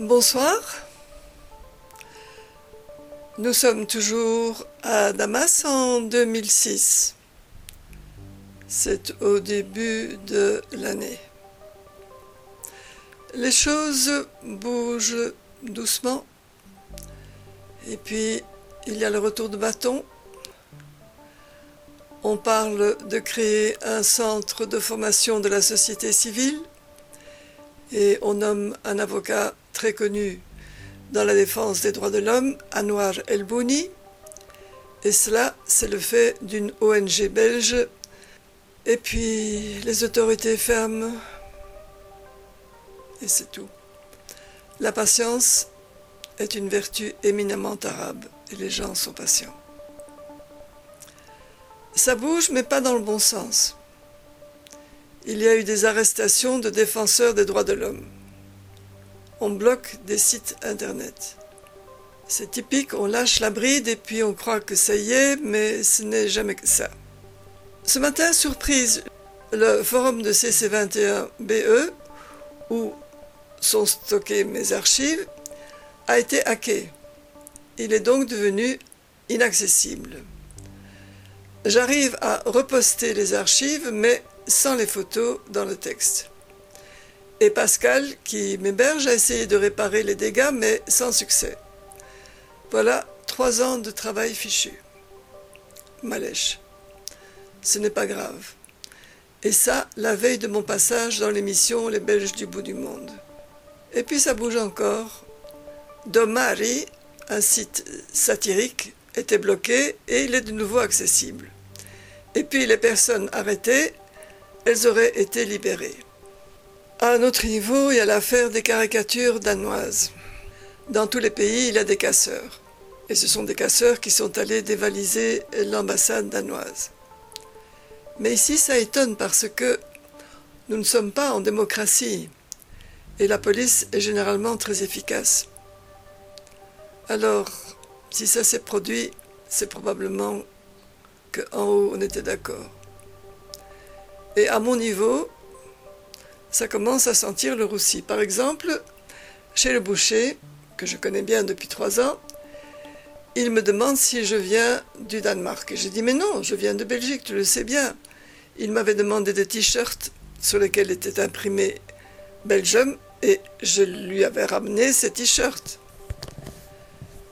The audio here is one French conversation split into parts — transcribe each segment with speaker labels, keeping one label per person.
Speaker 1: Bonsoir. Nous sommes toujours à Damas en 2006. C'est au début de l'année. Les choses bougent doucement. Et puis, il y a le retour de bâton. On parle de créer un centre de formation de la société civile et on nomme un avocat très connu dans la défense des droits de l'homme, Anwar El-Bouni. Et cela, c'est le fait d'une ONG belge. Et puis, les autorités ferment. Et c'est tout. La patience est une vertu éminemment arabe et les gens sont patients. Ça bouge, mais pas dans le bon sens. Il y a eu des arrestations de défenseurs des droits de l'homme. On bloque des sites internet. C'est typique, on lâche la bride et puis on croit que ça y est, mais ce n'est jamais que ça. Ce matin, surprise, le forum de CC21BE, où sont stockées mes archives, a été hacké. Il est donc devenu inaccessible. J'arrive à reposter les archives, mais sans les photos dans le texte. Et Pascal, qui m'héberge, a essayé de réparer les dégâts, mais sans succès. Voilà trois ans de travail fichu. Malèche. Ce n'est pas grave. Et ça, la veille de mon passage dans l'émission Les Belges du bout du monde. Et puis ça bouge encore. Domari, un site satirique, était bloqué et il est de nouveau accessible. Et puis les personnes arrêtées, elles auraient été libérées. À un autre niveau, il y a l'affaire des caricatures danoises. Dans tous les pays, il y a des casseurs. Et ce sont des casseurs qui sont allés dévaliser l'ambassade danoise. Mais ici, ça étonne parce que nous ne sommes pas en démocratie. Et la police est généralement très efficace. Alors, si ça s'est produit, c'est probablement qu'en haut, on était d'accord. Et à mon niveau, ça commence à sentir le roussi. Par exemple, chez le boucher, que je connais bien depuis trois ans, il me demande si je viens du Danemark. Et j'ai dit, mais non, je viens de Belgique, tu le sais bien. Il m'avait demandé des t-shirts sur lesquels était imprimé Belgium et je lui avais ramené ces t-shirts.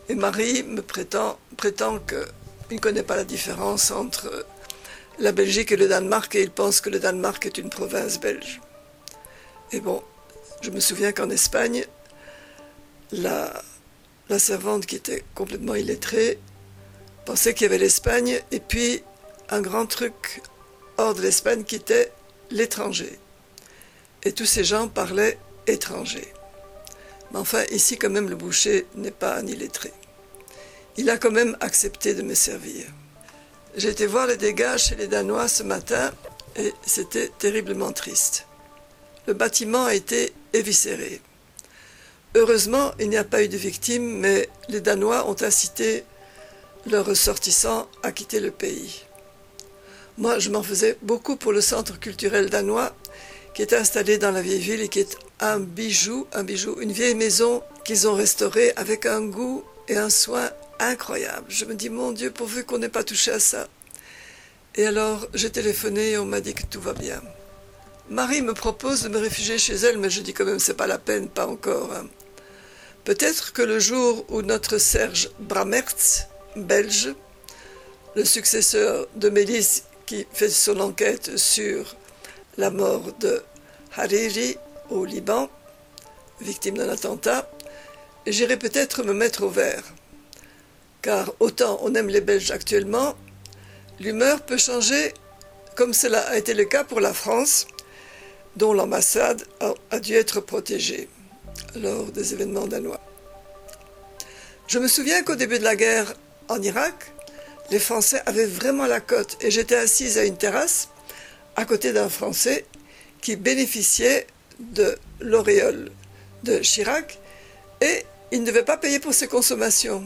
Speaker 1: Et Marie me prétend, prétend qu'il ne connaît pas la différence entre la Belgique et le Danemark et il pense que le Danemark est une province belge. Et bon, je me souviens qu'en Espagne, la, servante qui était complètement illettrée pensait qu'il y avait l'Espagne et puis un grand truc hors de l'Espagne qui était l'étranger. Et tous ces gens parlaient étranger. Mais enfin, ici, quand même, le boucher n'est pas un illettré. Il a quand même accepté de me servir. J'ai été voir les dégâts chez les Danois ce matin et c'était terriblement triste. Le bâtiment a été éviscéré. Heureusement, il n'y a pas eu de victimes, mais les Danois ont incité leurs ressortissants à quitter le pays. Moi, je m'en faisais beaucoup pour le centre culturel danois qui est installé dans la vieille ville et qui est un bijou, un bijou, une vieille maison qu'ils ont restaurée avec un goût et un soin incroyable. Je me dis, mon Dieu, pourvu qu'on n'ait pas touché à ça. Et alors, j'ai téléphoné et on m'a dit que tout va bien. Marie me propose de me réfugier chez elle, mais je dis quand même, c'est pas la peine, pas encore. Hein. Peut-être que le jour où notre Serge Bramertz, belge, le successeur de Mélisse qui fait son enquête sur la mort de Hariri au Liban, victime d'un attentat, j'irai peut-être me mettre au vert car autant on aime les Belges actuellement, l'humeur peut changer comme cela a été le cas pour la France, dont l'ambassade a, dû être protégée lors des événements danois. Je me souviens qu'au début de la guerre en Irak, les Français avaient vraiment la cote et j'étais assise à une terrasse à côté d'un Français qui bénéficiait de l'auréole de Chirac et il ne devait pas payer pour ses consommations.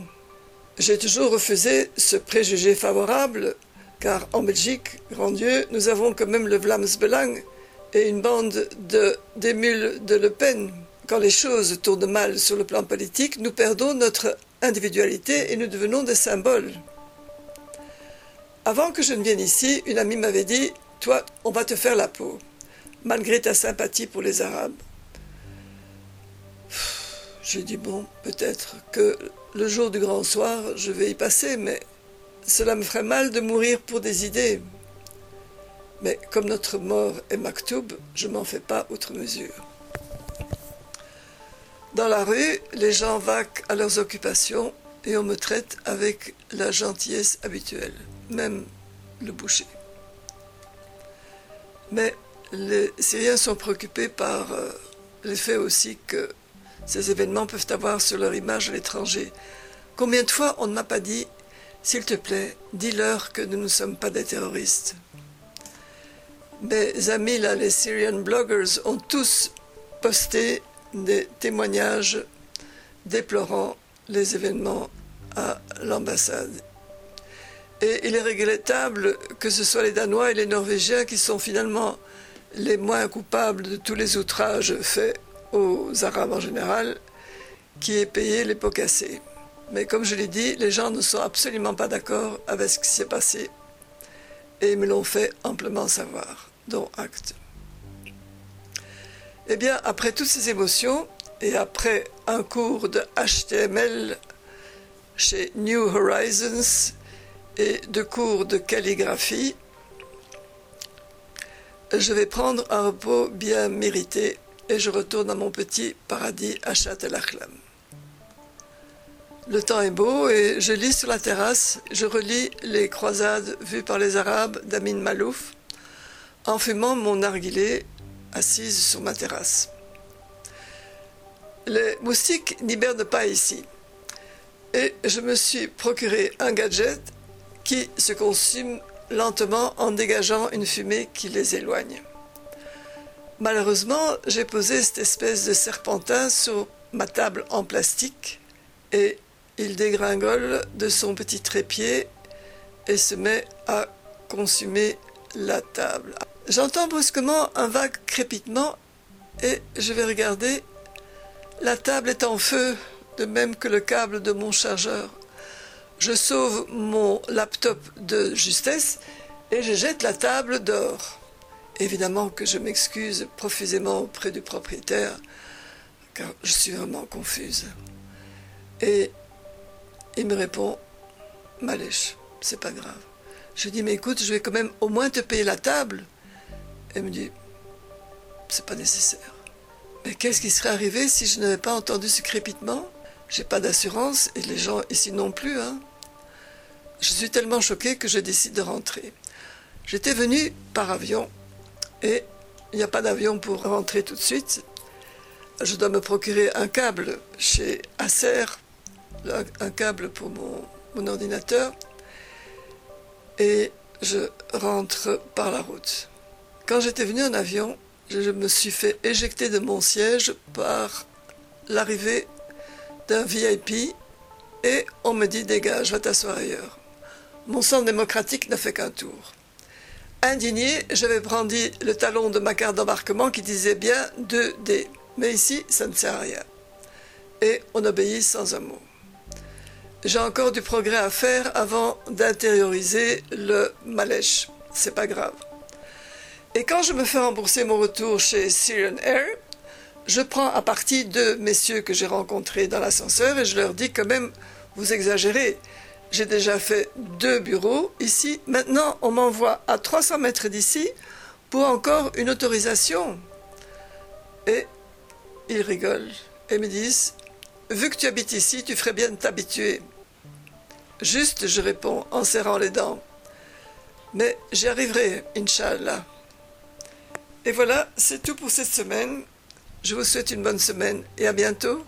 Speaker 1: J'ai toujours refusé ce préjugé favorable, car en Belgique, grand Dieu, nous avons quand même le Vlaams Belang et une bande de d'émules de Le Pen. quand les choses tournent mal sur le plan politique, nous perdons notre individualité et nous devenons des symboles. Avant que je ne vienne ici, une amie m'avait dit Toi, on va te faire la peau, malgré ta sympathie pour les Arabes. J'ai dit Bon, peut-être que le jour du grand soir, je vais y passer, mais cela me ferait mal de mourir pour des idées. Mais comme notre mort est maktoub, je m'en fais pas outre mesure. Dans la rue, les gens vaquent à leurs occupations et on me traite avec la gentillesse habituelle, même le boucher. Mais les Syriens sont préoccupés par euh, l'effet aussi que ces événements peuvent avoir sur leur image à l'étranger. Combien de fois on ne m'a pas dit S'il te plaît, dis-leur que nous ne sommes pas des terroristes Mes amis, les Syrian bloggers, ont tous posté des témoignages déplorant les événements à l'ambassade. Et il est regrettable que ce soit les Danois et les Norvégiens qui sont finalement les moins coupables de tous les outrages faits aux Arabes en général, qui aient payé les pots cassés. Mais comme je l'ai dit, les gens ne sont absolument pas d'accord avec ce qui s'est passé et me l'ont fait amplement savoir, dont acte. Eh bien, après toutes ces émotions et après un cours de HTML chez New Horizons et de cours de calligraphie, je vais prendre un repos bien mérité et je retourne à mon petit paradis à Châtel-Achlam. Le temps est beau et je lis sur la terrasse, je relis les croisades vues par les Arabes d'Amin Malouf en fumant mon narguilé assise sur ma terrasse. Les moustiques n'hibernent pas ici. Et je me suis procuré un gadget qui se consume lentement en dégageant une fumée qui les éloigne. Malheureusement, j'ai posé cette espèce de serpentin sur ma table en plastique et il dégringole de son petit trépied et se met à consumer la table. J'entends brusquement un vague crépitement et je vais regarder. La table est en feu, de même que le câble de mon chargeur. Je sauve mon laptop de justesse et je jette la table dehors. Évidemment que je m'excuse profusément auprès du propriétaire, car je suis vraiment confuse. Et il me répond Malèche, c'est pas grave. Je dis Mais écoute, je vais quand même au moins te payer la table. Elle me dit C'est pas nécessaire. Mais qu'est-ce qui serait arrivé si je n'avais pas entendu ce crépitement? J'ai pas d'assurance et les gens ici non plus. Hein. Je suis tellement choqué que je décide de rentrer. J'étais venu par avion et il n'y a pas d'avion pour rentrer tout de suite. Je dois me procurer un câble chez Acer, un câble pour mon, mon ordinateur, et je rentre par la route. Quand j'étais venu en avion, je me suis fait éjecter de mon siège par l'arrivée d'un VIP et on me dit dégage, va t'asseoir ailleurs. Mon sang démocratique n'a fait qu'un tour. Indigné, j'avais brandi le talon de ma carte d'embarquement qui disait bien 2D. Mais ici, ça ne sert à rien. Et on obéit sans un mot. J'ai encore du progrès à faire avant d'intérioriser le malèche. C'est pas grave. Et quand je me fais rembourser mon retour chez Syrian Air, je prends à partie deux messieurs que j'ai rencontrés dans l'ascenseur et je leur dis quand même, vous exagérez. J'ai déjà fait deux bureaux ici. Maintenant, on m'envoie à 300 mètres d'ici pour encore une autorisation. Et ils rigolent et me disent, vu que tu habites ici, tu ferais bien de t'habituer. Juste, je réponds en serrant les dents. Mais j'y arriverai, Inch'Allah. Et voilà, c'est tout pour cette semaine. Je vous souhaite une bonne semaine et à bientôt.